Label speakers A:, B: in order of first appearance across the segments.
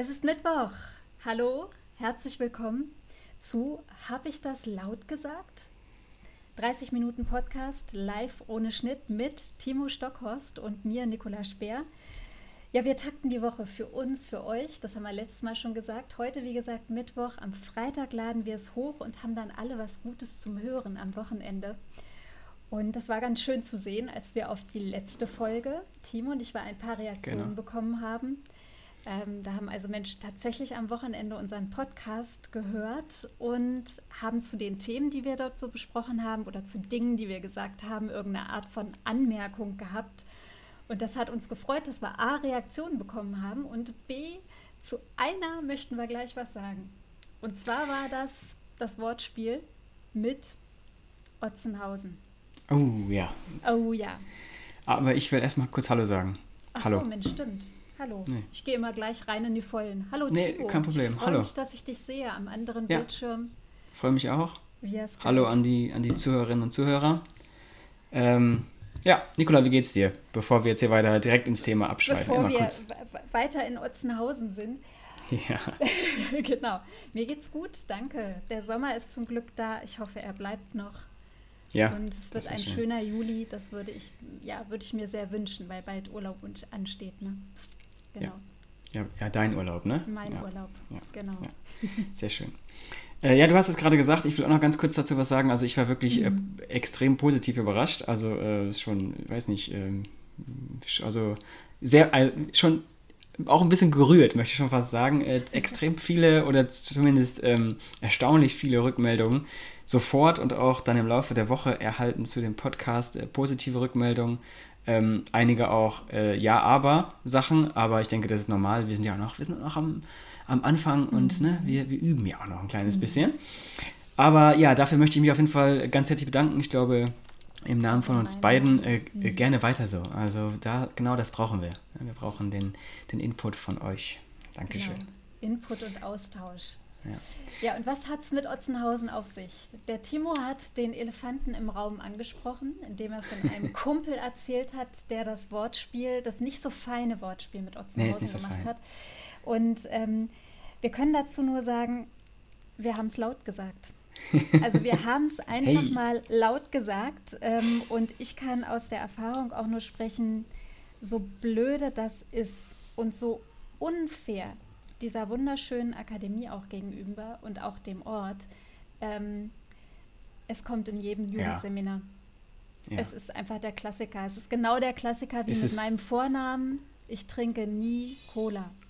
A: Es ist Mittwoch. Hallo, herzlich willkommen zu Hab ich das laut gesagt? 30 Minuten Podcast live ohne Schnitt mit Timo Stockhorst und mir, Nicola Speer. Ja, wir takten die Woche für uns, für euch. Das haben wir letztes Mal schon gesagt. Heute, wie gesagt, Mittwoch. Am Freitag laden wir es hoch und haben dann alle was Gutes zum Hören am Wochenende. Und das war ganz schön zu sehen, als wir auf die letzte Folge, Timo und ich, war ein paar Reaktionen genau. bekommen haben. Ähm, da haben also Menschen tatsächlich am Wochenende unseren Podcast gehört und haben zu den Themen, die wir dort so besprochen haben oder zu Dingen, die wir gesagt haben, irgendeine Art von Anmerkung gehabt. Und das hat uns gefreut, dass wir A, Reaktionen bekommen haben und B, zu einer möchten wir gleich was sagen. Und zwar war das das Wortspiel mit Otzenhausen.
B: Oh ja.
A: Oh ja.
B: Aber ich will erstmal kurz Hallo sagen.
A: Ach
B: Hallo.
A: so, Mensch, stimmt. Hallo. Nee. Ich gehe immer gleich rein in die Vollen. Hallo
B: nee,
A: Timo.
B: kein Problem.
A: Ich freue mich, dass ich dich sehe am anderen ja. Bildschirm.
B: Freue mich auch. Hallo an die, an die Zuhörerinnen und Zuhörer. Ähm, ja, Nicola, wie geht's dir? Bevor wir jetzt hier weiter direkt ins Thema abschweifen.
A: Bevor wir weiter in Otzenhausen sind.
B: Ja.
A: genau. Mir geht's gut, danke. Der Sommer ist zum Glück da. Ich hoffe, er bleibt noch.
B: Ja.
A: Und es wird ein schön. schöner Juli. Das würde ich, ja, würde ich mir sehr wünschen, weil bald Urlaub ansteht. Ne?
B: Genau. Ja. Ja, ja, dein Urlaub, ne?
A: Mein
B: ja.
A: Urlaub, genau.
B: Sehr schön. Äh, ja, du hast es gerade gesagt, ich will auch noch ganz kurz dazu was sagen. Also ich war wirklich äh, mhm. äh, extrem positiv überrascht. Also äh, schon, weiß nicht, ähm, also sehr, äh, schon auch ein bisschen gerührt, möchte ich schon fast sagen. Extrem viele oder zumindest ähm, erstaunlich viele Rückmeldungen sofort und auch dann im Laufe der Woche erhalten zu dem Podcast positive Rückmeldungen ähm, einige auch äh, Ja, aber ich denke, das ist normal. Wir sind ja auch noch, wir sind noch am, am Anfang mhm. und ne, wir, wir üben ja auch noch ein kleines mhm. bisschen. Aber ja, dafür möchte ich mich auf jeden Fall ganz herzlich bedanken. Ich glaube, im Namen von uns beiden äh, mhm. gerne weiter so. Also da genau das brauchen wir. Wir brauchen den, den Input von euch. Dankeschön. Genau.
A: Input und Austausch. Ja. ja, und was hat es mit Otzenhausen auf sich? Der Timo hat den Elefanten im Raum angesprochen, indem er von einem Kumpel erzählt hat, der das Wortspiel, das nicht so feine Wortspiel mit Otzenhausen nee, so gemacht fein. hat. Und ähm, wir können dazu nur sagen, wir haben es laut gesagt. Also wir haben es einfach hey. mal laut gesagt ähm, und ich kann aus der Erfahrung auch nur sprechen, so blöde das ist und so unfair dieser wunderschönen Akademie auch gegenüber und auch dem Ort. Ähm, es kommt in jedem Jugendseminar. Ja. Ja. Es ist einfach der Klassiker. Es ist genau der Klassiker wie ist mit meinem Vornamen. Ich trinke nie Cola.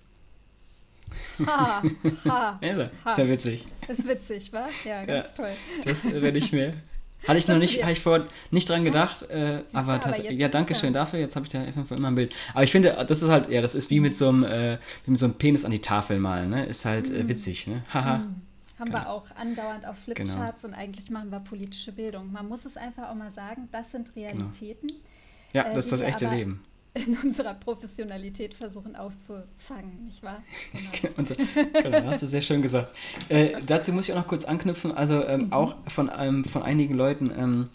B: Ha, ha, ha. Ist ja witzig.
A: Ist witzig, wa? Ja, ganz ja, toll.
B: Das werde ich mir hatte ich noch nicht, habe ich vor nicht dran gedacht, äh, aber, aber ja, danke schön dafür. Jetzt habe ich da einfach immer ein Bild. Aber ich finde, das ist halt, ja, das ist wie mit so einem, äh, wie mit so einem Penis an die Tafel malen, ne? Ist halt äh, mhm. witzig, ne? Haha. Mhm.
A: Haben genau. wir auch andauernd auf Flipcharts genau. und eigentlich machen wir politische Bildung. Man muss es einfach auch mal sagen, das sind genau. Realitäten. Genau.
B: Ja, das ist das echte Leben
A: in unserer Professionalität versuchen aufzufangen, nicht wahr?
B: Genau. genau, hast du sehr schön gesagt. Äh, dazu muss ich auch noch kurz anknüpfen, also ähm, mhm. auch von, ähm, von einigen Leuten, ähm,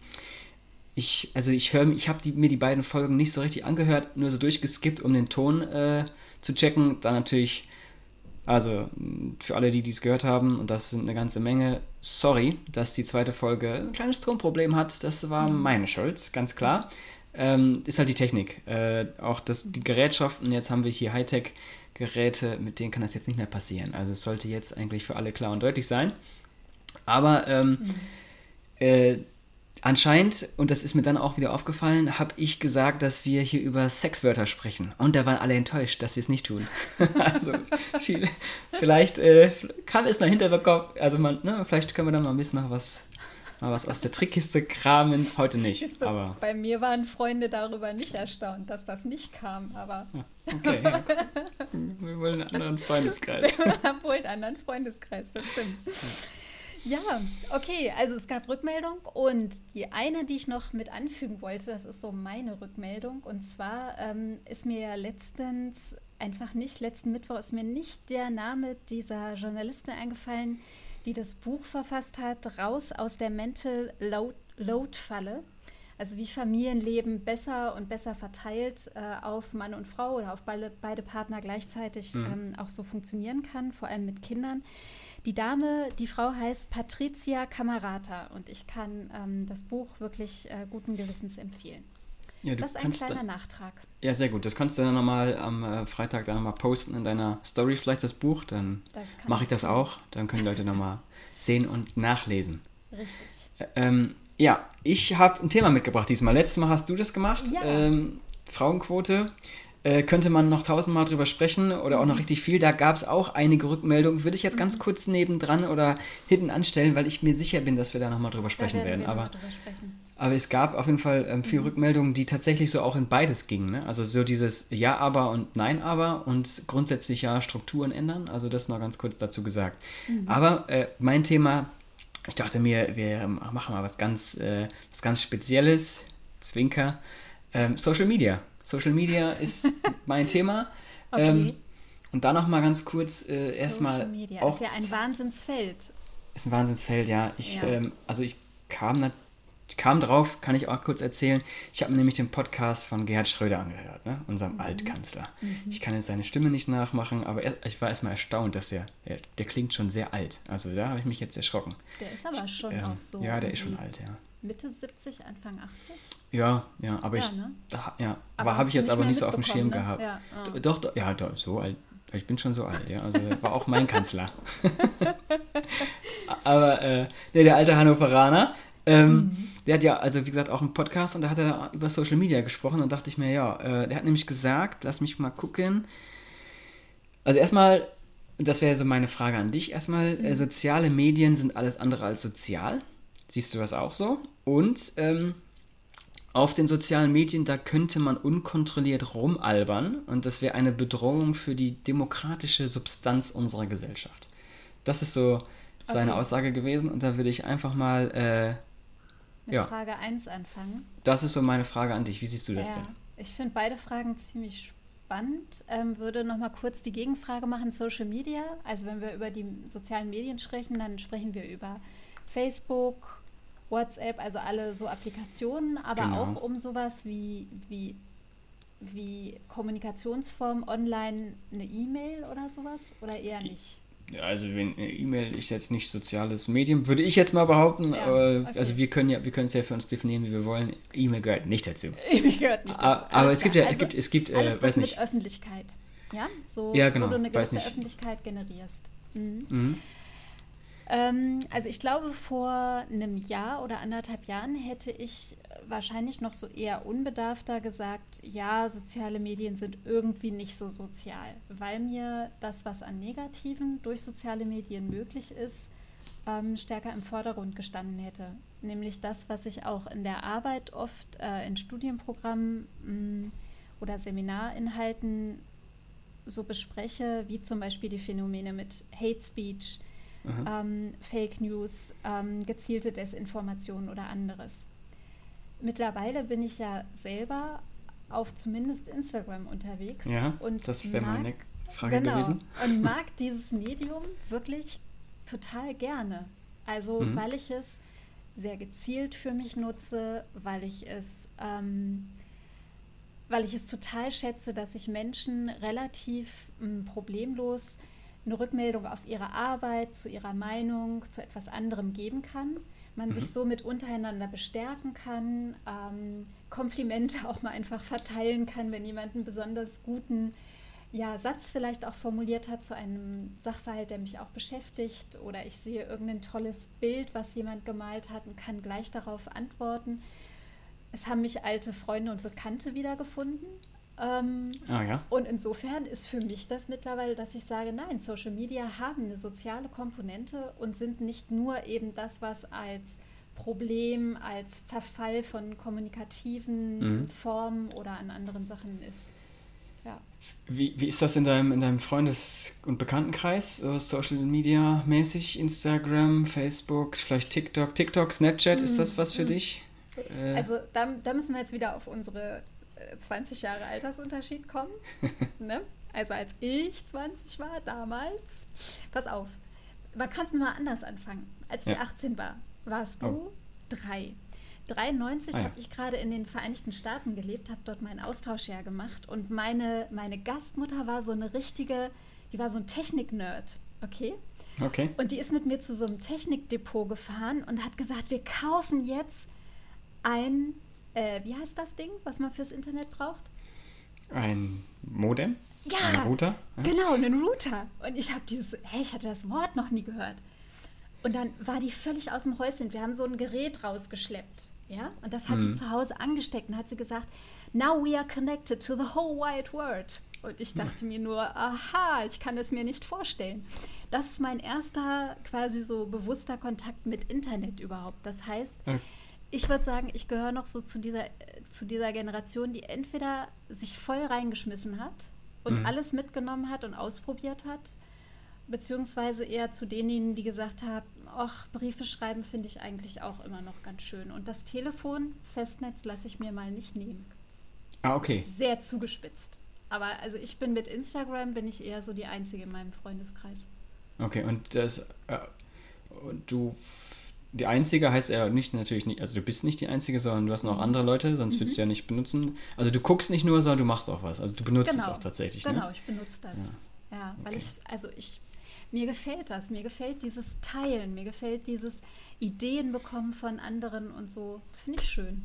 B: ich, also ich höre, ich habe mir die beiden Folgen nicht so richtig angehört, nur so durchgeskippt, um den Ton äh, zu checken. Dann natürlich, also für alle, die dies gehört haben, und das sind eine ganze Menge, sorry, dass die zweite Folge ein kleines Tonproblem hat. Das war mhm. meine Schuld, ganz klar ähm, ist halt die Technik. Äh, auch das, die Gerätschaften, jetzt haben wir hier Hightech-Geräte, mit denen kann das jetzt nicht mehr passieren. Also es sollte jetzt eigentlich für alle klar und deutlich sein. Aber ähm, mhm. äh, anscheinend, und das ist mir dann auch wieder aufgefallen, habe ich gesagt, dass wir hier über Sexwörter sprechen. Und da waren alle enttäuscht, dass wir es nicht tun. also viel, vielleicht äh, kann es mal hinterbekommen, also man, ne, vielleicht können wir dann mal ein bisschen noch was mal was aus der Trickkiste kramen. Heute nicht.
A: Du, aber bei mir waren Freunde darüber nicht erstaunt, dass das nicht kam, aber.
B: okay, ja. Wir wollen einen anderen Freundeskreis.
A: Wir haben wohl einen anderen Freundeskreis, das stimmt. Ja. ja, okay, also es gab Rückmeldung und die eine, die ich noch mit anfügen wollte, das ist so meine Rückmeldung. Und zwar ähm, ist mir ja letztens, einfach nicht, letzten Mittwoch ist mir nicht der Name dieser Journalistin eingefallen, die das Buch verfasst hat, Raus aus der Mental Load, Load Falle. Also wie Familienleben besser und besser verteilt äh, auf Mann und Frau oder auf beide, beide Partner gleichzeitig mhm. ähm, auch so funktionieren kann, vor allem mit Kindern. Die Dame, die Frau heißt Patricia Camarata und ich kann ähm, das Buch wirklich äh, guten Gewissens empfehlen. Ja, das ist ein kleiner
B: da,
A: Nachtrag.
B: Ja, sehr gut. Das kannst du dann nochmal am äh, Freitag dann nochmal posten in deiner Story, vielleicht das Buch. Dann mache ich das auch. Dann können Leute nochmal sehen und nachlesen.
A: Richtig.
B: Ähm, ja, ich habe ein Thema mitgebracht diesmal. Letztes Mal hast du das gemacht. Ja. Ähm, Frauenquote. Äh, könnte man noch tausendmal drüber sprechen oder auch noch mhm. richtig viel. Da gab es auch einige Rückmeldungen. Würde ich jetzt ganz mhm. kurz nebendran oder hinten anstellen, weil ich mir sicher bin, dass wir da nochmal drüber sprechen werden. werden. Aber, sprechen. Aber es gab auf jeden Fall ähm, viele mhm. Rückmeldungen, die tatsächlich so auch in beides gingen. Ne? Also so dieses Ja, aber und Nein, aber und grundsätzlich ja Strukturen ändern. Also das noch ganz kurz dazu gesagt. Mhm. Aber äh, mein Thema ich dachte mir, wir machen mal was ganz, äh, was ganz Spezielles, Zwinker. Ähm, Social Media. Social Media ist mein Thema. Okay. Ähm, und dann noch mal ganz kurz äh, erstmal. Social
A: Media ist ja ein Wahnsinnsfeld.
B: Ist ein Wahnsinnsfeld, ja. Ich, ja. Ähm, also ich kam natürlich ich kam drauf, kann ich auch kurz erzählen. Ich habe mir nämlich den Podcast von Gerhard Schröder angehört, ne? unserem mhm. Altkanzler. Mhm. Ich kann jetzt seine Stimme nicht nachmachen, aber er, ich war erstmal erstaunt, dass er, der, der klingt schon sehr alt. Also da habe ich mich jetzt erschrocken.
A: Der ist aber schon ähm, auch so.
B: Ja, der ist schon alt, ja.
A: Mitte 70, Anfang 80?
B: Ja, ja, aber ja, ich, ne? da, ja, aber, aber habe ich jetzt aber nicht so auf dem Schirm ne? gehabt. Ja, oh. Doch, doch, ja, doch, so alt. Ich bin schon so alt, ja. Also war auch mein Kanzler. aber äh, der, der alte Hannoveraner, ähm, mhm. Der hat ja, also wie gesagt, auch einen Podcast und da hat er über Social Media gesprochen und dachte ich mir, ja, äh, der hat nämlich gesagt, lass mich mal gucken. Also erstmal, das wäre so meine Frage an dich. Erstmal, mhm. äh, soziale Medien sind alles andere als sozial. Siehst du das auch so? Und ähm, auf den sozialen Medien, da könnte man unkontrolliert rumalbern und das wäre eine Bedrohung für die demokratische Substanz unserer Gesellschaft. Das ist so seine okay. Aussage gewesen und da würde ich einfach mal äh,
A: mit ja. Frage 1 anfangen.
B: Das ist so meine Frage an dich. Wie siehst du das ja, denn?
A: Ich finde beide Fragen ziemlich spannend. Ähm, würde noch mal kurz die Gegenfrage machen: Social Media. Also, wenn wir über die sozialen Medien sprechen, dann sprechen wir über Facebook, WhatsApp, also alle so Applikationen, aber genau. auch um sowas wie, wie, wie Kommunikationsform online, eine E-Mail oder sowas? Oder eher nicht?
B: Also wenn E-Mail ist jetzt nicht soziales Medium, würde ich jetzt mal behaupten, ja, aber okay. also wir können ja, wir können es ja für uns definieren, wie wir wollen. E-Mail gehört nicht dazu.
A: E-Mail gehört nicht dazu.
B: Aber, es gibt ja, also, es gibt, es gibt,
A: äh, alles weiß nicht. mit Öffentlichkeit, ja, so
B: ja, genau,
A: wo du eine gewisse Öffentlichkeit generierst. Mhm. Mhm. Ähm, also ich glaube, vor einem Jahr oder anderthalb Jahren hätte ich wahrscheinlich noch so eher unbedarfter gesagt, ja, soziale Medien sind irgendwie nicht so sozial, weil mir das, was an Negativen durch soziale Medien möglich ist, ähm, stärker im Vordergrund gestanden hätte. Nämlich das, was ich auch in der Arbeit oft äh, in Studienprogrammen mh, mm, oder Seminarinhalten so bespreche, wie zum Beispiel die Phänomene mit Hate Speech, ähm, Fake News, ähm, gezielte Desinformation oder anderes mittlerweile bin ich ja selber auf zumindest Instagram unterwegs.
B: Ja, und das wäre meine Frage genau, gewesen.
A: Und mag dieses Medium wirklich total gerne. Also, mhm. weil ich es sehr gezielt für mich nutze, weil ich es, ähm, weil ich es total schätze, dass ich Menschen relativ ähm, problemlos eine Rückmeldung auf ihre Arbeit, zu ihrer Meinung, zu etwas anderem geben kann man mhm. sich somit untereinander bestärken kann, ähm, Komplimente auch mal einfach verteilen kann, wenn jemand einen besonders guten ja, Satz vielleicht auch formuliert hat zu einem Sachverhalt, der mich auch beschäftigt oder ich sehe irgendein tolles Bild, was jemand gemalt hat und kann gleich darauf antworten. Es haben mich alte Freunde und Bekannte wiedergefunden ähm,
B: ah, ja.
A: Und insofern ist für mich das mittlerweile, dass ich sage, nein, Social Media haben eine soziale Komponente und sind nicht nur eben das, was als Problem, als Verfall von kommunikativen mhm. Formen oder an anderen Sachen ist. Ja.
B: Wie, wie ist das in deinem, in deinem Freundes- und Bekanntenkreis, so Social Media mäßig, Instagram, Facebook, vielleicht TikTok, TikTok, Snapchat, mhm. ist das was für mhm. dich?
A: Äh, also da, da müssen wir jetzt wieder auf unsere 20 Jahre Altersunterschied kommen. ne? Also als ich 20 war, damals. Pass auf, man kann es mal anders anfangen. Als ich ja. 18 war, warst du oh. drei. 93 ah, ja. habe ich gerade in den Vereinigten Staaten gelebt, habe dort mein Austauschjahr gemacht und meine, meine Gastmutter war so eine richtige, die war so ein Technik-Nerd, okay?
B: Okay.
A: Und die ist mit mir zu so einem Technikdepot gefahren und hat gesagt, wir kaufen jetzt ein, äh, wie heißt das Ding, was man fürs Internet braucht?
B: Ein Modem?
A: Ja,
B: ein
A: Router? Ja. Genau, einen Router. Und ich habe dieses, hey, ich hatte das Wort noch nie gehört. Und dann war die völlig aus dem Häuschen. Wir haben so ein Gerät rausgeschleppt. Ja? Und das hat mhm. die zu Hause angesteckt und hat sie gesagt, now we are connected to the whole wide world. Und ich dachte mir nur, aha, ich kann es mir nicht vorstellen. Das ist mein erster quasi so bewusster Kontakt mit Internet überhaupt. Das heißt, okay. Ich würde sagen, ich gehöre noch so zu dieser, zu dieser Generation, die entweder sich voll reingeschmissen hat und mhm. alles mitgenommen hat und ausprobiert hat, beziehungsweise eher zu denjenigen, die gesagt haben, ach, Briefe schreiben finde ich eigentlich auch immer noch ganz schön. Und das Telefon, Festnetz lasse ich mir mal nicht nehmen.
B: Ah, okay.
A: Sehr zugespitzt. Aber also ich bin mit Instagram, bin ich eher so die Einzige in meinem Freundeskreis.
B: Okay, und das, äh, du, die Einzige heißt ja nicht natürlich nicht, also du bist nicht die Einzige, sondern du hast noch mhm. andere Leute, sonst mhm. würdest du ja nicht benutzen. Also du guckst nicht nur, sondern du machst auch was. Also du benutzt genau. es auch tatsächlich.
A: Ne? Genau, ne? ich benutze das. Ja, ja weil okay. ich, also ich mir gefällt das. Mir gefällt dieses Teilen. Mir gefällt dieses Ideen bekommen von anderen und so. Das finde ich schön.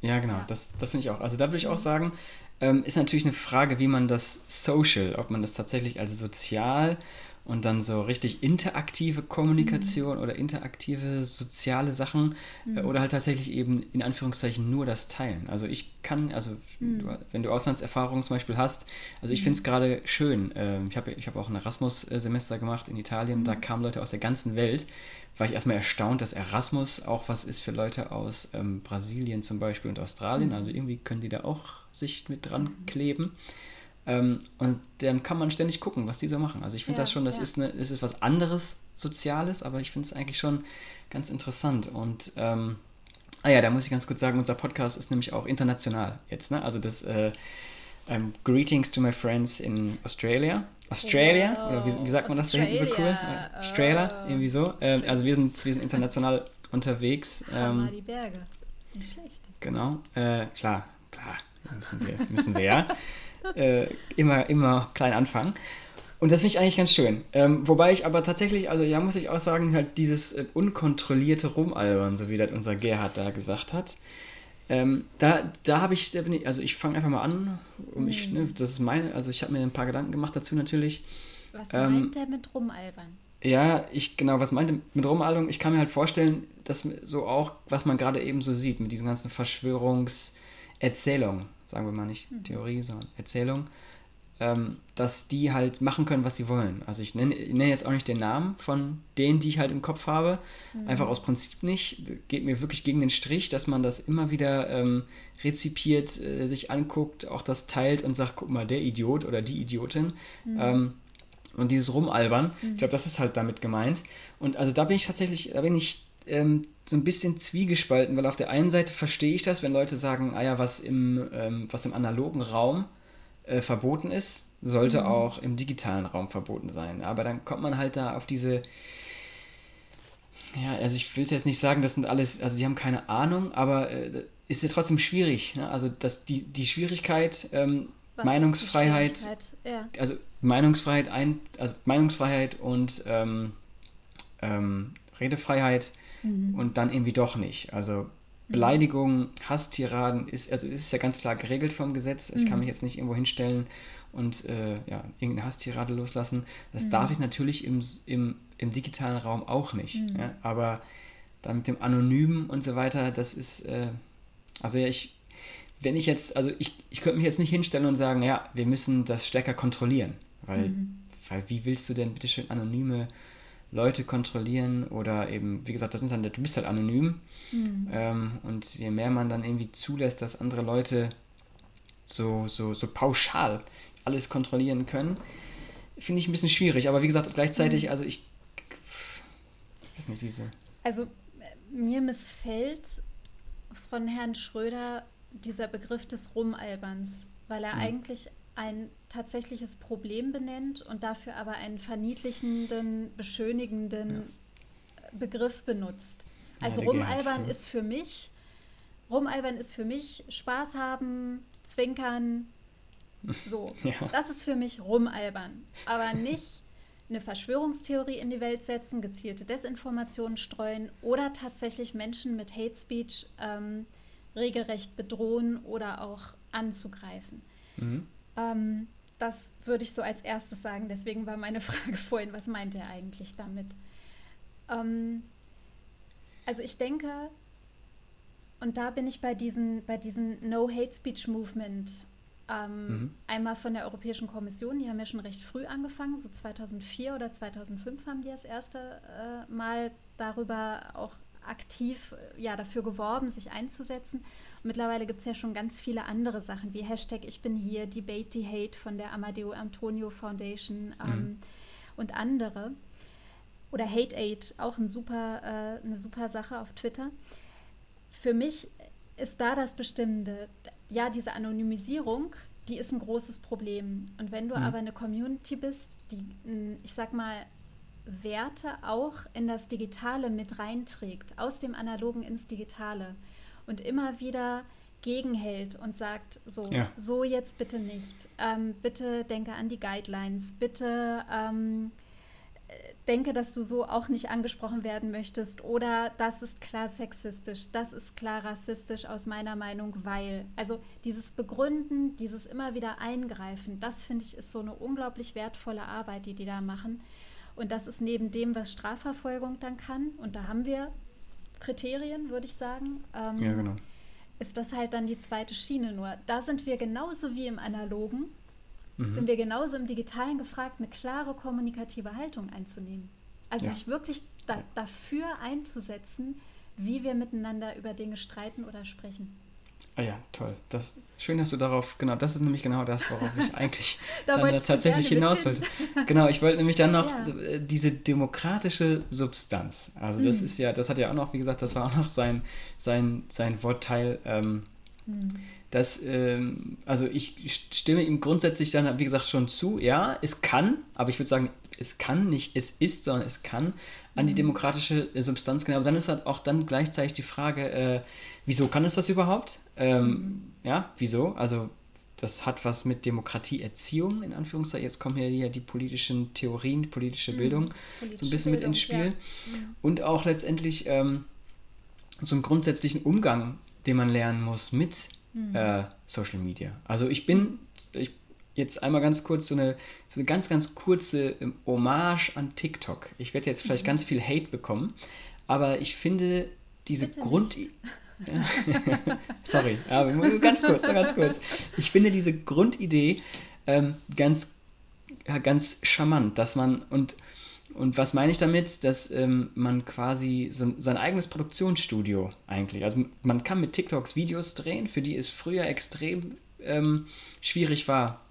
B: Ja, genau. Ja. Das, das finde ich auch. Also da würde ich auch mhm. sagen, ähm, ist natürlich eine Frage, wie man das social, ob man das tatsächlich als sozial und dann so richtig interaktive Kommunikation mhm. oder interaktive soziale Sachen äh, mhm. oder halt tatsächlich eben in Anführungszeichen nur das Teilen. Also ich kann, also mhm. du, wenn du Auslandserfahrungen zum Beispiel hast, also ich finde es mhm. gerade schön. Äh, ich habe ich hab auch ein Erasmus-Semester gemacht in Italien, da mhm. kamen Leute aus der ganzen Welt. War ich erstmal erstaunt, dass Erasmus auch was ist für Leute aus ähm, Brasilien zum Beispiel und Australien. Mhm. Also irgendwie können die da auch sich mit dran kleben. Ähm, und dann kann man ständig gucken, was die so machen. Also ich finde ja, das schon, das, ja. ist eine, das ist was anderes Soziales, aber ich finde es eigentlich schon ganz interessant. Und ähm, ah ja, da muss ich ganz kurz sagen, unser Podcast ist nämlich auch international jetzt. Ne? Also das äh, um, ähm, Greetings to my friends in Australia. Australia, wow. oder wie, wie, sagt man das da hinten so cool? Australia, oh. irgendwie so. Ähm, also wir sind, wir sind international unterwegs.
A: Ähm, die Berge. Nicht schlecht.
B: Genau, äh, klar, klar, müssen wir, müssen wir ja. äh, immer, immer klein anfangen. Und das finde ich eigentlich ganz schön. Ähm, wobei ich aber tatsächlich, also ja, muss ich auch sagen, halt dieses äh, unkontrollierte Rumalbern, so wie das unser Gerhard da gesagt hat, ähm, da, da habe ich, also ich fange einfach mal an, um mich, mhm. ne, das ist meine, also ich habe mir ein paar Gedanken gemacht dazu natürlich.
A: Was ähm, meint der mit Rumalbern?
B: Ja, ich, genau, was meinte mit Rumalbern? Ich kann mir halt vorstellen, dass so auch, was man gerade eben so sieht, mit diesen ganzen Verschwörungserzählungen sagen wir mal nicht mhm. Theorie, sondern Erzählung, ähm, dass die halt machen können, was sie wollen. Also ich nenne, ich nenne, jetzt auch nicht den Namen von denen, die ich halt im Kopf habe, mhm. einfach aus Prinzip nicht. Geht mir wirklich gegen den Strich, dass man das immer wieder ähm, rezipiert, äh, sich anguckt, auch das teilt und sagt, guck mal, der Idiot oder die Idiotin. Mhm. Ähm, und dieses Rumalbern, ich glaube, das ist halt damit gemeint. Und also da bin ich tatsächlich, da bin ich ähm, so ein bisschen zwiegespalten, weil auf der einen Seite verstehe ich das, wenn Leute sagen, ah ja, was im, ähm, was im analogen Raum äh, verboten ist, sollte mhm. auch im digitalen Raum verboten sein. Aber dann kommt man halt da auf diese, ja, also ich will jetzt nicht sagen, das sind alles, also die haben keine Ahnung, aber äh, ist ja trotzdem schwierig. Ne? Also das, die, die Schwierigkeit, ähm, Meinungsfreiheit, ja. also Meinungsfreiheit, ein, also Meinungsfreiheit und ähm, ähm, Redefreiheit mhm. und dann irgendwie doch nicht. Also Beleidigung, Hasstiraden ist, also ist ja ganz klar geregelt vom Gesetz. Ich mhm. kann mich jetzt nicht irgendwo hinstellen und äh, ja, irgendeine Hasstirade loslassen. Das mhm. darf ich natürlich im, im, im digitalen Raum auch nicht. Mhm. Ja? Aber dann mit dem Anonymen und so weiter, das ist, äh, also ja, ich, wenn ich jetzt, also ich, ich könnte mich jetzt nicht hinstellen und sagen, ja, wir müssen das stärker kontrollieren. Weil, mhm. weil wie willst du denn bitte schön anonyme Leute kontrollieren oder eben, wie gesagt, das Internet, du bist halt anonym. Mhm. Ähm, und je mehr man dann irgendwie zulässt, dass andere Leute so, so, so pauschal alles kontrollieren können, finde ich ein bisschen schwierig. Aber wie gesagt, gleichzeitig, mhm. also ich, ich weiß nicht, diese.
A: Also mir missfällt von Herrn Schröder dieser Begriff des Rumalberns, weil er mhm. eigentlich ein tatsächliches Problem benennt und dafür aber einen verniedlichenden, beschönigenden ja. Begriff benutzt. Also ja, rumalbern ist für mich Rumalbern ist für mich Spaß haben, zwinkern, so. Ja. Das ist für mich Rumalbern. Aber nicht eine Verschwörungstheorie in die Welt setzen, gezielte Desinformationen streuen oder tatsächlich Menschen mit Hate Speech ähm, regelrecht bedrohen oder auch anzugreifen. Mhm. Ähm, das würde ich so als erstes sagen. Deswegen war meine Frage vorhin, was meint er eigentlich damit? Ähm, also ich denke, und da bin ich bei diesen, bei diesen No Hate Speech Movement ähm, mhm. Einmal von der Europäischen Kommission, die haben ja schon recht früh angefangen, so 2004 oder 2005 haben die das erste äh, Mal darüber auch aktiv äh, ja, dafür geworben, sich einzusetzen. Und mittlerweile gibt es ja schon ganz viele andere Sachen, wie Hashtag Ich bin hier, Debate the Hate von der Amadeo Antonio Foundation ähm, mhm. und andere. Oder Hate Aid, auch ein super, äh, eine super Sache auf Twitter. Für mich ist da das Bestimmende ja, diese Anonymisierung, die ist ein großes Problem. Und wenn du mhm. aber eine Community bist, die, ich sag mal, Werte auch in das Digitale mit reinträgt, aus dem Analogen ins Digitale und immer wieder gegenhält und sagt, so, ja. so jetzt bitte nicht, ähm, bitte denke an die Guidelines, bitte ähm, denke, dass du so auch nicht angesprochen werden möchtest oder das ist klar sexistisch, das ist klar rassistisch aus meiner Meinung, weil. Also dieses Begründen, dieses immer wieder Eingreifen, das finde ich ist so eine unglaublich wertvolle Arbeit, die die da machen. Und das ist neben dem, was Strafverfolgung dann kann, und da haben wir Kriterien, würde ich sagen. Ähm, ja, genau. Ist das halt dann die zweite Schiene nur. Da sind wir genauso wie im Analogen mhm. sind wir genauso im Digitalen gefragt, eine klare kommunikative Haltung einzunehmen. Also ja. sich wirklich da, dafür einzusetzen, wie wir miteinander über Dinge streiten oder sprechen.
B: Ah ja, toll. Das, schön, dass du darauf, genau, das ist nämlich genau das, worauf ich eigentlich da dann tatsächlich hinaus wollte. Genau, ich wollte nämlich dann noch ja. Äh, diese demokratische Substanz. Also das mhm. ist ja, das hat ja auch noch, wie gesagt, das war auch noch sein, sein, sein Wortteil. Ähm, mhm dass, ähm, also ich stimme ihm grundsätzlich dann, wie gesagt, schon zu, ja, es kann, aber ich würde sagen, es kann nicht, es ist, sondern es kann an die mhm. demokratische Substanz gehen. Aber dann ist halt auch dann gleichzeitig die Frage, äh, wieso kann es das überhaupt? Ähm, mhm. Ja, wieso? Also das hat was mit Demokratieerziehung, in Anführungszeichen. Jetzt kommen hier die politischen Theorien, die politische mhm. Bildung politische so ein bisschen Bildung, mit ins Spiel. Ja. Und auch letztendlich ähm, so einen grundsätzlichen Umgang, den man lernen muss mit mhm. äh, Social Media. Also ich bin, ich, jetzt einmal ganz kurz so eine, so eine ganz, ganz kurze ähm, Hommage an TikTok. Ich werde jetzt vielleicht mhm. ganz viel Hate bekommen, aber ich finde diese Bitte Grund... Sorry, aber ganz kurz, ganz kurz. Ich finde diese Grundidee ähm, ganz, ganz charmant, dass man und und was meine ich damit? Dass ähm, man quasi so sein eigenes Produktionsstudio eigentlich, also man kann mit TikToks Videos drehen, für die es früher extrem ähm, schwierig war,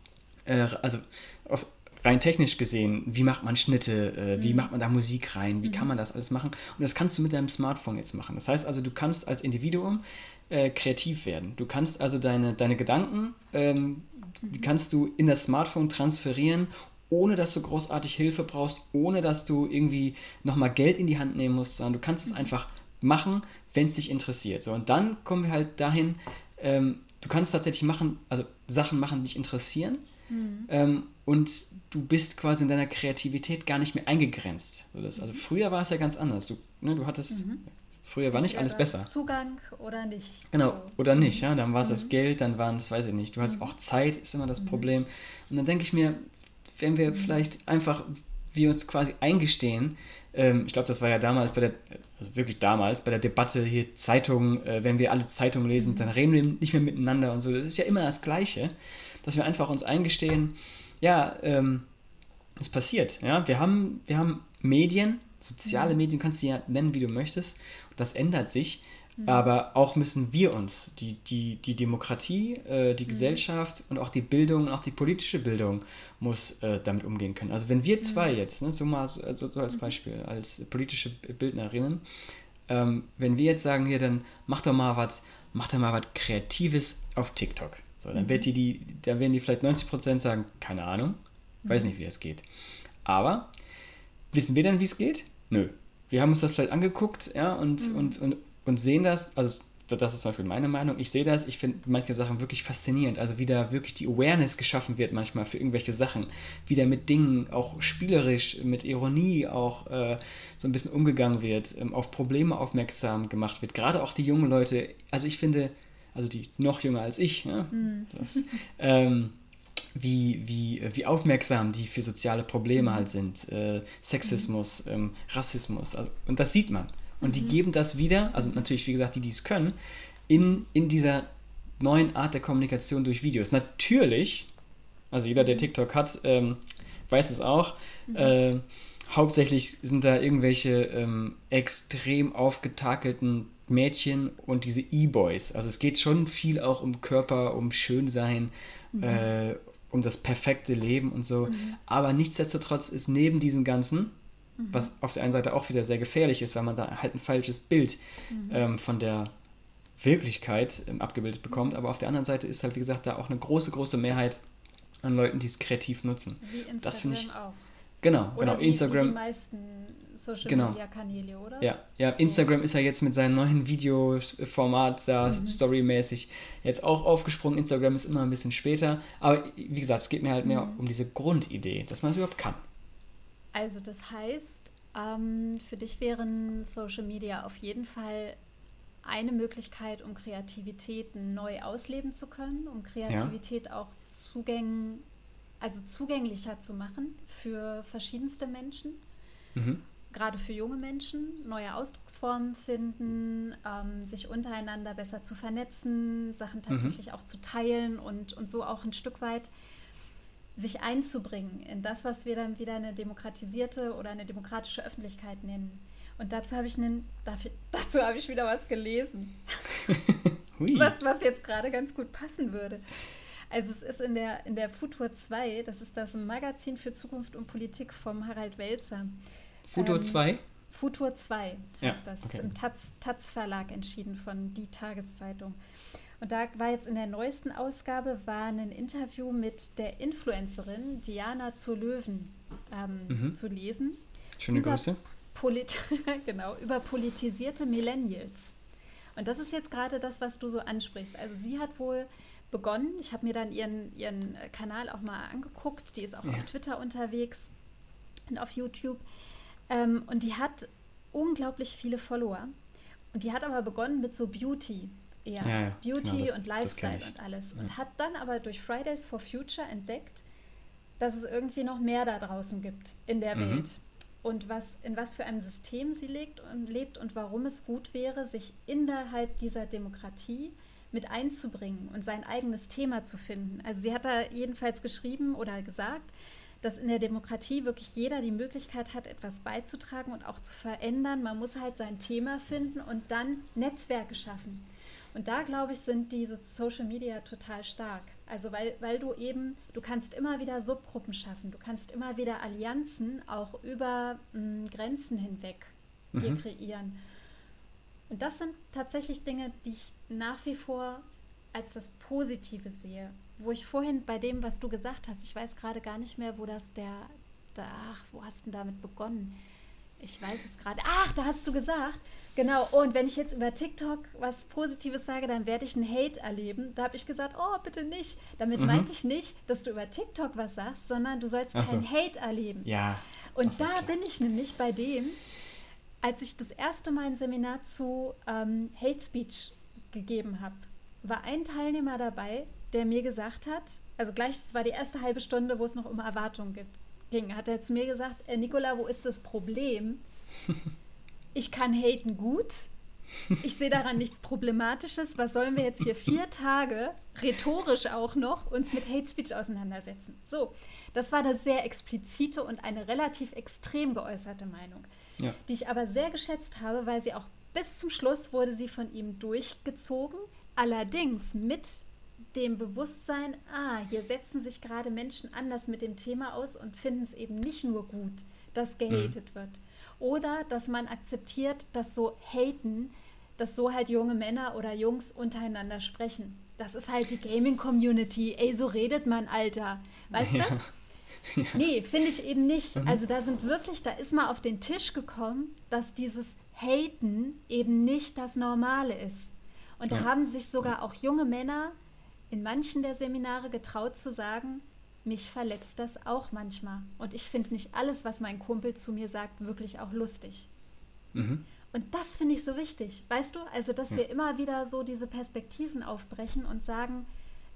B: äh, also auf, rein technisch gesehen, wie macht man Schnitte, äh, wie mhm. macht man da Musik rein, wie mhm. kann man das alles machen? Und das kannst du mit deinem Smartphone jetzt machen. Das heißt also, du kannst als Individuum äh, kreativ werden. Du kannst also deine, deine Gedanken, ähm, die mhm. kannst du in das Smartphone transferieren ohne dass du großartig Hilfe brauchst, ohne dass du irgendwie nochmal Geld in die Hand nehmen musst, sondern du kannst es mhm. einfach machen, wenn es dich interessiert. So, und dann kommen wir halt dahin, ähm, du kannst tatsächlich machen, also Sachen machen, die dich interessieren. Mhm. Ähm, und du bist quasi in deiner Kreativität gar nicht mehr eingegrenzt. Also mhm. früher war es ja ganz anders. Du, ne, du hattest, mhm. früher war nicht alles besser.
A: Zugang oder nicht.
B: Genau, so. oder nicht. Ja, dann war es das mhm. Geld, dann waren es, weiß ich nicht. Du hast auch Zeit, ist immer das Problem. Und dann denke ich mir, wenn wir vielleicht einfach, wir uns quasi eingestehen, ähm, ich glaube, das war ja damals bei der, also wirklich damals, bei der Debatte hier Zeitungen, äh, wenn wir alle Zeitungen lesen, dann reden wir nicht mehr miteinander und so. Das ist ja immer das Gleiche, dass wir einfach uns eingestehen, ja, ähm, es passiert. Ja? Wir, haben, wir haben Medien, soziale Medien kannst du ja nennen, wie du möchtest. Das ändert sich. Mhm. Aber auch müssen wir uns, die, die, die Demokratie, äh, die mhm. Gesellschaft und auch die Bildung und auch die politische Bildung muss äh, damit umgehen können. Also wenn wir mhm. zwei jetzt, ne, so mal so, also, so als mhm. Beispiel, als politische Bildnerinnen, ähm, wenn wir jetzt sagen, hier, dann mach doch mal was, mach doch mal was Kreatives auf TikTok. So, dann, wird die, die, dann werden die vielleicht 90% sagen, keine Ahnung, weiß nicht, wie es geht. Aber wissen wir denn, wie es geht? Nö. Wir haben uns das vielleicht angeguckt, ja, und, mhm. und, und und sehen das, also das ist zum Beispiel meine Meinung. Ich sehe das, ich finde manche Sachen wirklich faszinierend. Also wie da wirklich die Awareness geschaffen wird manchmal für irgendwelche Sachen. Wie da mit Dingen auch spielerisch, mit Ironie auch äh, so ein bisschen umgegangen wird, ähm, auf Probleme aufmerksam gemacht wird. Gerade auch die jungen Leute, also ich finde, also die noch jünger als ich, ja, mhm. das, ähm, wie, wie, wie aufmerksam die für soziale Probleme halt sind. Äh, Sexismus, mhm. ähm, Rassismus. Also, und das sieht man. Und die mhm. geben das wieder, also natürlich, wie gesagt, die, die es können, in, in dieser neuen Art der Kommunikation durch Videos. Natürlich, also jeder, der mhm. TikTok hat, ähm, weiß es auch, mhm. äh, hauptsächlich sind da irgendwelche ähm, extrem aufgetakelten Mädchen und diese E-Boys. Also es geht schon viel auch um Körper, um Schönsein, mhm. äh, um das perfekte Leben und so. Mhm. Aber nichtsdestotrotz ist neben diesem Ganzen Mhm. Was auf der einen Seite auch wieder sehr gefährlich ist, weil man da halt ein falsches Bild mhm. ähm, von der Wirklichkeit ähm, abgebildet bekommt. Aber auf der anderen Seite ist halt, wie gesagt, da auch eine große, große Mehrheit an Leuten, die es kreativ nutzen.
A: Wie Instagram das ich, auch.
B: Genau,
A: oder
B: genau.
A: Wie,
B: Instagram. Wie
A: die meisten Social
B: genau.
A: Media Kanäle, oder?
B: Ja, ja. So. Instagram ist ja jetzt mit seinem neuen Videoformat da mhm. storymäßig jetzt auch aufgesprungen. Instagram ist immer ein bisschen später. Aber wie gesagt, es geht mir halt mehr mhm. um diese Grundidee, dass man es überhaupt kann.
A: Also das heißt, ähm, für dich wären Social Media auf jeden Fall eine Möglichkeit, um Kreativität neu ausleben zu können, um Kreativität ja. auch zugäng also zugänglicher zu machen für verschiedenste Menschen, mhm. Gerade für junge Menschen, neue Ausdrucksformen finden, ähm, sich untereinander besser zu vernetzen, Sachen mhm. tatsächlich mhm. auch zu teilen und, und so auch ein Stück weit sich einzubringen in das, was wir dann wieder eine demokratisierte oder eine demokratische Öffentlichkeit nennen. Und dazu habe ich einen, dazu habe ich wieder was gelesen, was, was jetzt gerade ganz gut passen würde. Also es ist in der, in der Futur 2, das ist das Magazin für Zukunft und Politik vom Harald Welzer.
B: Futur ähm, 2?
A: Futur 2 heißt ja, das. Okay. Ist im Taz, Taz Verlag entschieden von Die Tageszeitung. Und da war jetzt in der neuesten Ausgabe war ein Interview mit der Influencerin Diana zur Löwen ähm, mhm. zu lesen.
B: Schöne Grüße.
A: Polit genau, über politisierte Millennials. Und das ist jetzt gerade das, was du so ansprichst. Also sie hat wohl begonnen, ich habe mir dann ihren, ihren Kanal auch mal angeguckt, die ist auch ja. auf Twitter unterwegs und auf YouTube. Ähm, und die hat unglaublich viele Follower. Und die hat aber begonnen mit so Beauty eher ja, ja, Beauty genau, das, und Lifestyle und alles. Ja. Und hat dann aber durch Fridays for Future entdeckt, dass es irgendwie noch mehr da draußen gibt in der mhm. Welt. Und was, in was für einem System sie lebt und lebt und warum es gut wäre, sich innerhalb dieser Demokratie mit einzubringen und sein eigenes Thema zu finden. Also sie hat da jedenfalls geschrieben oder gesagt, dass in der Demokratie wirklich jeder die Möglichkeit hat, etwas beizutragen und auch zu verändern. Man muss halt sein Thema finden und dann Netzwerke schaffen. Und da, glaube ich, sind diese Social Media total stark. Also weil, weil du eben, du kannst immer wieder Subgruppen schaffen, du kannst immer wieder Allianzen auch über mh, hm, Grenzen hinweg mhm. kreieren. Und das sind tatsächlich Dinge, die ich nach wie vor als das Positive sehe. Wo ich vorhin bei dem, was du gesagt hast, ich weiß gerade gar nicht mehr, wo das der, der ach, wo hast du damit begonnen? Ich weiß es gerade. Ach, da hast du gesagt, Genau, und wenn ich jetzt über TikTok was Positives sage, dann werde ich einen Hate erleben. Da habe ich gesagt, oh, bitte nicht. Damit mhm. meinte ich nicht, dass du über TikTok was sagst, sondern du sollst Ach keinen so. Hate erleben.
B: Ja.
A: Und da klar. bin ich nämlich bei dem, als ich das erste Mal ein Seminar zu ähm, Hate Speech gegeben habe, war ein Teilnehmer dabei, der mir gesagt hat, also gleich, es war die erste halbe Stunde, wo es noch um Erwartungen ging, hat er zu mir gesagt, äh, Nicola, wo ist das Problem? ich kann haten gut. Ich sehe daran nichts Problematisches. Was sollen wir jetzt hier vier Tage, rhetorisch auch noch, uns mit Hate Speech auseinandersetzen? So, das war eine sehr explizite und eine relativ extrem geäußerte Meinung, ja. die ich aber sehr geschätzt habe, weil sie auch bis zum Schluss wurde sie von ihm durchgezogen. Allerdings mit dem Bewusstsein, ah, hier setzen sich gerade Menschen anders mit dem Thema aus und finden es eben nicht nur gut, dass gehatet mhm. wird oder dass man akzeptiert, dass so haten, dass so halt junge Männer oder Jungs untereinander sprechen. Das ist halt die Gaming-Community. Ey, so redet man, Alter. Weißt ja. du? Ja. Nee, finde ich eben nicht. Mhm. Also da sind wirklich, da ist mal auf den Tisch gekommen, dass dieses Haten eben nicht das Normale ist. Und da
B: Ja.
A: haben sich sogar auch junge Männer in manchen der Seminare getraut zu sagen, mich verletzt das auch manchmal. Und ich finde nicht alles, was mein Kumpel zu mir sagt, wirklich auch lustig.
B: Mhm.
A: Und das finde ich so wichtig, weißt du? Also, dass
B: Ja.
A: wir immer wieder so diese Perspektiven aufbrechen und sagen,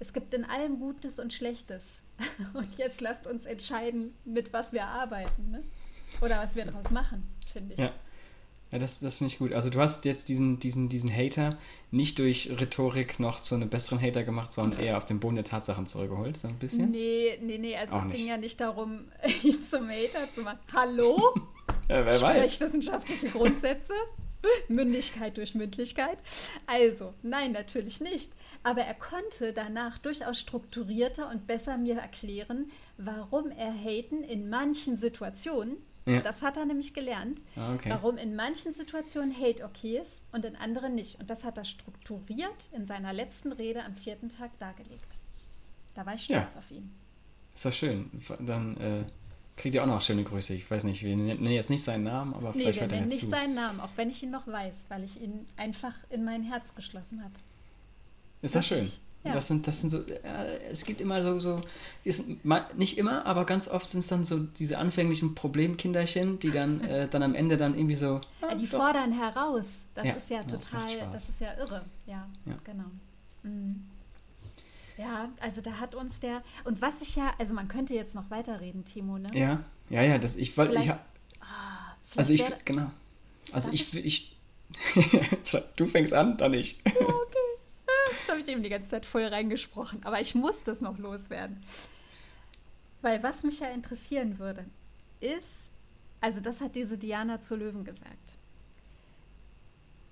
A: es gibt in allem Gutes und Schlechtes. Und jetzt lasst uns entscheiden, mit was wir arbeiten, ne? Oder was wir daraus machen, finde ich.
B: Ja. Ja, das, das finde ich gut. Also du hast jetzt diesen, diesen, diesen Hater nicht durch Rhetorik noch zu einem besseren Hater gemacht, sondern eher auf den Boden der Tatsachen zurückgeholt, so ein bisschen.
A: Nee, nee, nee, also
B: Auch
A: es
B: nicht.
A: ging ja nicht darum, ihn zum Hater zu machen. Hallo?
B: Ja, wer weiß.
A: Sprechwissenschaftliche Grundsätze? Mündigkeit durch Mündlichkeit? Also, nein, natürlich nicht. Aber er konnte danach durchaus strukturierter und besser mir erklären, warum er Haten in manchen Situationen,
B: Ja.
A: das hat er nämlich gelernt,
B: Ah, okay.
A: warum in manchen Situationen Hate okay ist und in anderen nicht. Und das hat er strukturiert in seiner letzten Rede am vierten Tag dargelegt. Da war ich
B: Ja.
A: stolz auf ihn.
B: Ist doch schön. Dann äh, kriegt ihr auch noch schöne Grüße. Ich weiß nicht, wir nennen jetzt nicht seinen Namen, aber
A: Nee,
B: vielleicht hört er
A: nennen
B: ja
A: nicht
B: zu.
A: seinen Namen, auch wenn ich ihn noch weiß, weil ich ihn einfach in mein Herz geschlossen habe.
B: Ist das schön.
A: Wirklich, ja.
B: Das sind, das sind so, äh, es gibt immer so, so ist, nicht immer, aber ganz oft sind es dann so diese anfänglichen Problemkinderchen, die dann, äh, dann am Ende dann irgendwie so.
A: Ja,
B: ah,
A: die
B: doch.
A: fordern heraus. Das
B: Ja,
A: ist ja
B: das
A: total,
B: Spaß.
A: das ist ja irre. Ja, genau. Mhm. Ja, also da hat uns der, und was ich ja, also man könnte jetzt noch weiterreden, Timo, ne?
B: Ja, ja, ja, das, ich wollte, ich,
A: Ah,
B: also ich, genau. Also
A: Darf
B: ich, ich, du fängst an, dann ich.
A: Ja, habe ich eben die ganze Zeit voll reingesprochen, aber ich muss das noch loswerden. Weil was mich ja interessieren würde, ist, also das hat diese Diana zu Löwen gesagt,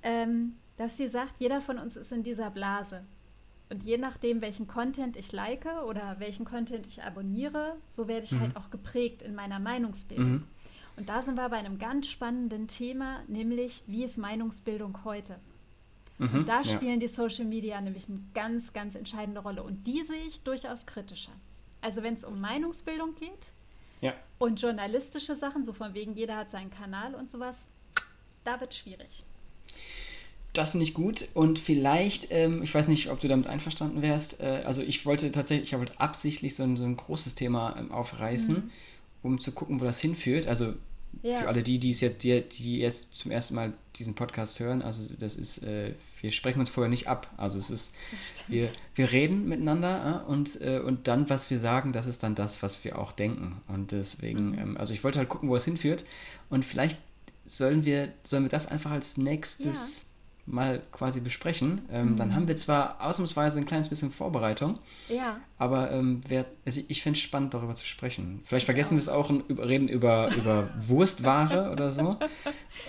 A: ähm, dass sie sagt, jeder von uns ist in dieser Blase. Und je nachdem, welchen Content ich like oder welchen Content ich abonniere, so werde ich
B: Mhm.
A: halt auch geprägt in meiner Meinungsbildung.
B: Mhm.
A: Und da sind wir bei einem ganz spannenden Thema, nämlich wie ist Meinungsbildung heute?
B: Mhm,
A: Und da
B: ja.
A: spielen die Social Media nämlich eine ganz, ganz entscheidende Rolle. Und die sehe ich durchaus kritischer. Also wenn es um Meinungsbildung geht
B: Ja,
A: und journalistische Sachen, so von wegen jeder hat seinen Kanal und sowas, da wird schwierig.
B: Das finde ich gut und vielleicht, ähm, ich weiß nicht, ob du damit einverstanden wärst, äh, also ich wollte tatsächlich, ich wollte absichtlich so ein, so ein großes Thema ähm, aufreißen, um zu gucken, wo das hinführt. Also
A: Mhm. Ja.
B: für alle die, die es jetzt, die, die jetzt zum ersten Mal diesen Podcast hören, also das ist, äh, wir sprechen uns vorher nicht ab. Also es ist, wir, wir reden miteinander äh, und, äh, und dann, was wir sagen, das ist dann das, was wir auch denken. Und deswegen,
A: Mhm.
B: ähm, also ich wollte halt gucken, wo es hinführt. Und vielleicht sollen wir, sollen wir das einfach als nächstes mal quasi besprechen. Ähm, Dann
A: Mhm.
B: haben wir zwar ausnahmsweise ein kleines bisschen Vorbereitung,
A: Ja,
B: aber ähm, wer, also ich finde es spannend, darüber zu sprechen. Vielleicht
A: Ich
B: vergessen wir es auch und reden über, über Wurstware oder so.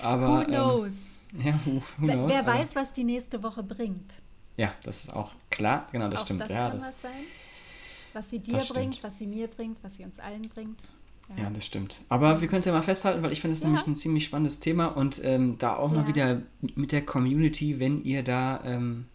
B: Aber,
A: who
B: ähm,
A: knows?
B: Ja, who, knows?
A: wer weiß, was die nächste Woche bringt.
B: Ja, das ist auch klar. Genau, das
A: auch
B: stimmt.
A: das
B: ja,
A: kann
B: das,
A: was sein. Was sie dir
B: das stimmt.
A: bringt, was sie mir bringt, was sie uns allen bringt.
B: ja, das stimmt. Aber wir können es ja mal festhalten, weil ich finde es
A: Ja.
B: nämlich ein ziemlich spannendes Thema und ähm, da auch mal
A: Ja.
B: wieder mit der Community, wenn ihr da ähm,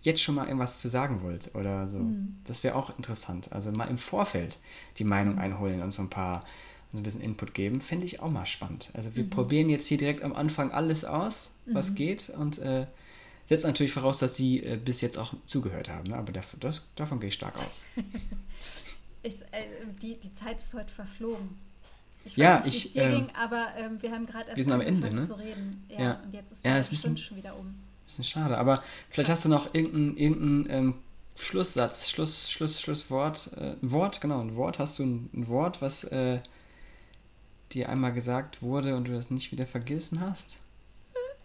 B: jetzt schon mal irgendwas zu sagen wollt oder so.
A: Mhm.
B: Das wäre auch interessant. Also mal im Vorfeld die Meinung einholen und so ein paar so ein bisschen Input geben, fände ich auch mal spannend. Also wir
A: Mhm.
B: probieren jetzt hier direkt am Anfang alles aus, was
A: Mhm.
B: geht und äh, setzt natürlich voraus, dass die äh, bis jetzt auch zugehört haben. Ne? Aber dav- das, davon gehe ich stark aus.
A: Ich, äh, die, die Zeit ist heute verflogen. Ich weiß
B: Ja,
A: nicht, wie es dir
B: ähm,
A: ging, aber ähm, wir haben gerade erst
B: wir sind am
A: angefangen
B: Ende, ne?
A: zu reden. Ja,
B: Ja.
A: und jetzt ist
B: Ja,
A: die
B: ist ein bisschen-
A: Stunde schon wieder um.
B: Bisschen schade, aber vielleicht hast du noch irgendeinen irgendein, ähm, Schlusssatz, Schluss, Schluss, Schlusswort, äh, ein Wort, genau, ein Wort. Hast du ein, ein Wort, was äh, dir einmal gesagt wurde und du das nicht wieder vergessen hast?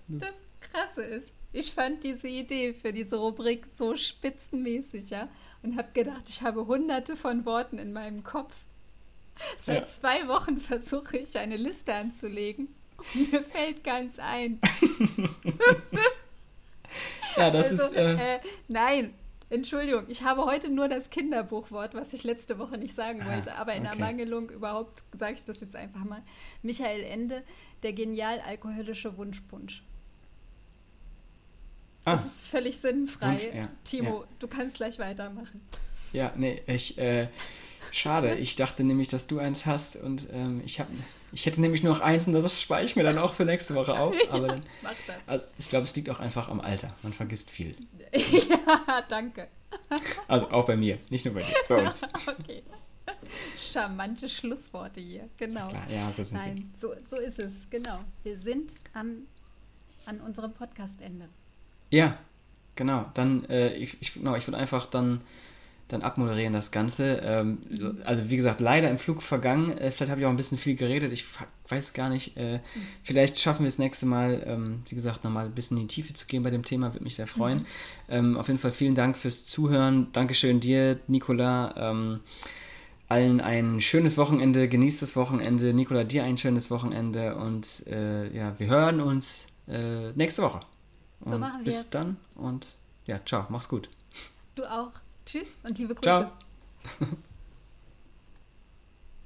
A: Das Krasse ist, ich fand diese Idee für diese Rubrik so spitzenmäßig, ja, und habe gedacht, ich habe hunderte von Worten in meinem Kopf. Seit
B: Ja.
A: zwei Wochen versuche ich eine Liste anzulegen. Mir fällt keins ein.
B: Ja, das
A: also,
B: ist. Äh,
A: äh, nein, Entschuldigung, ich habe heute nur das Kinderbuchwort, was ich letzte Woche nicht sagen
B: Ah,
A: wollte, aber in
B: okay.
A: Ermangelung überhaupt sage ich das jetzt einfach mal. Michael Ende, der genial alkoholische Wunschpunsch.
B: ah,
A: Das ist völlig sinnfrei.
B: Wunsch, ja,
A: Timo, du kannst gleich weitermachen.
B: ja, nee, ich. Äh, Schade, ich dachte nämlich, dass du eins hast und ähm, ich, hab, ich hätte nämlich nur noch eins und das spare ich mir dann auch für nächste Woche auf. Aber
A: ja, mach das.
B: also ich glaube, es liegt auch einfach am Alter. Man vergisst viel.
A: ja, danke.
B: Also auch bei mir, nicht nur bei dir, bei uns.
A: okay. Charmante Schlussworte hier, genau.
B: Klar, ja, so sind
A: Nein, so, so ist es, genau. Wir sind am, an unserem Podcast-Ende.
B: Ja, genau. Dann, äh, ich, ich, genau, ich würde einfach dann, dann abmoderieren das Ganze. Ähm, also wie gesagt, leider im Flug vergangen. Äh, vielleicht habe ich auch ein bisschen viel geredet. Ich weiß gar nicht. Äh, vielleicht schaffen wir es nächste Mal, ähm, wie gesagt, nochmal ein bisschen in die Tiefe zu gehen bei dem Thema. Würde mich sehr freuen. Ähm, auf jeden Fall vielen Dank fürs Zuhören. Dankeschön dir, Nicola. Ähm, allen ein schönes Wochenende. Genießt das Wochenende. Nicola, dir ein schönes Wochenende. Und äh, ja, wir hören uns äh, nächste Woche.
A: So
B: Und
A: machen
B: bis
A: wir's.
B: dann und ja, ciao, mach's gut.
A: Du auch. Tschüss und liebe Grüße.
B: Ciao.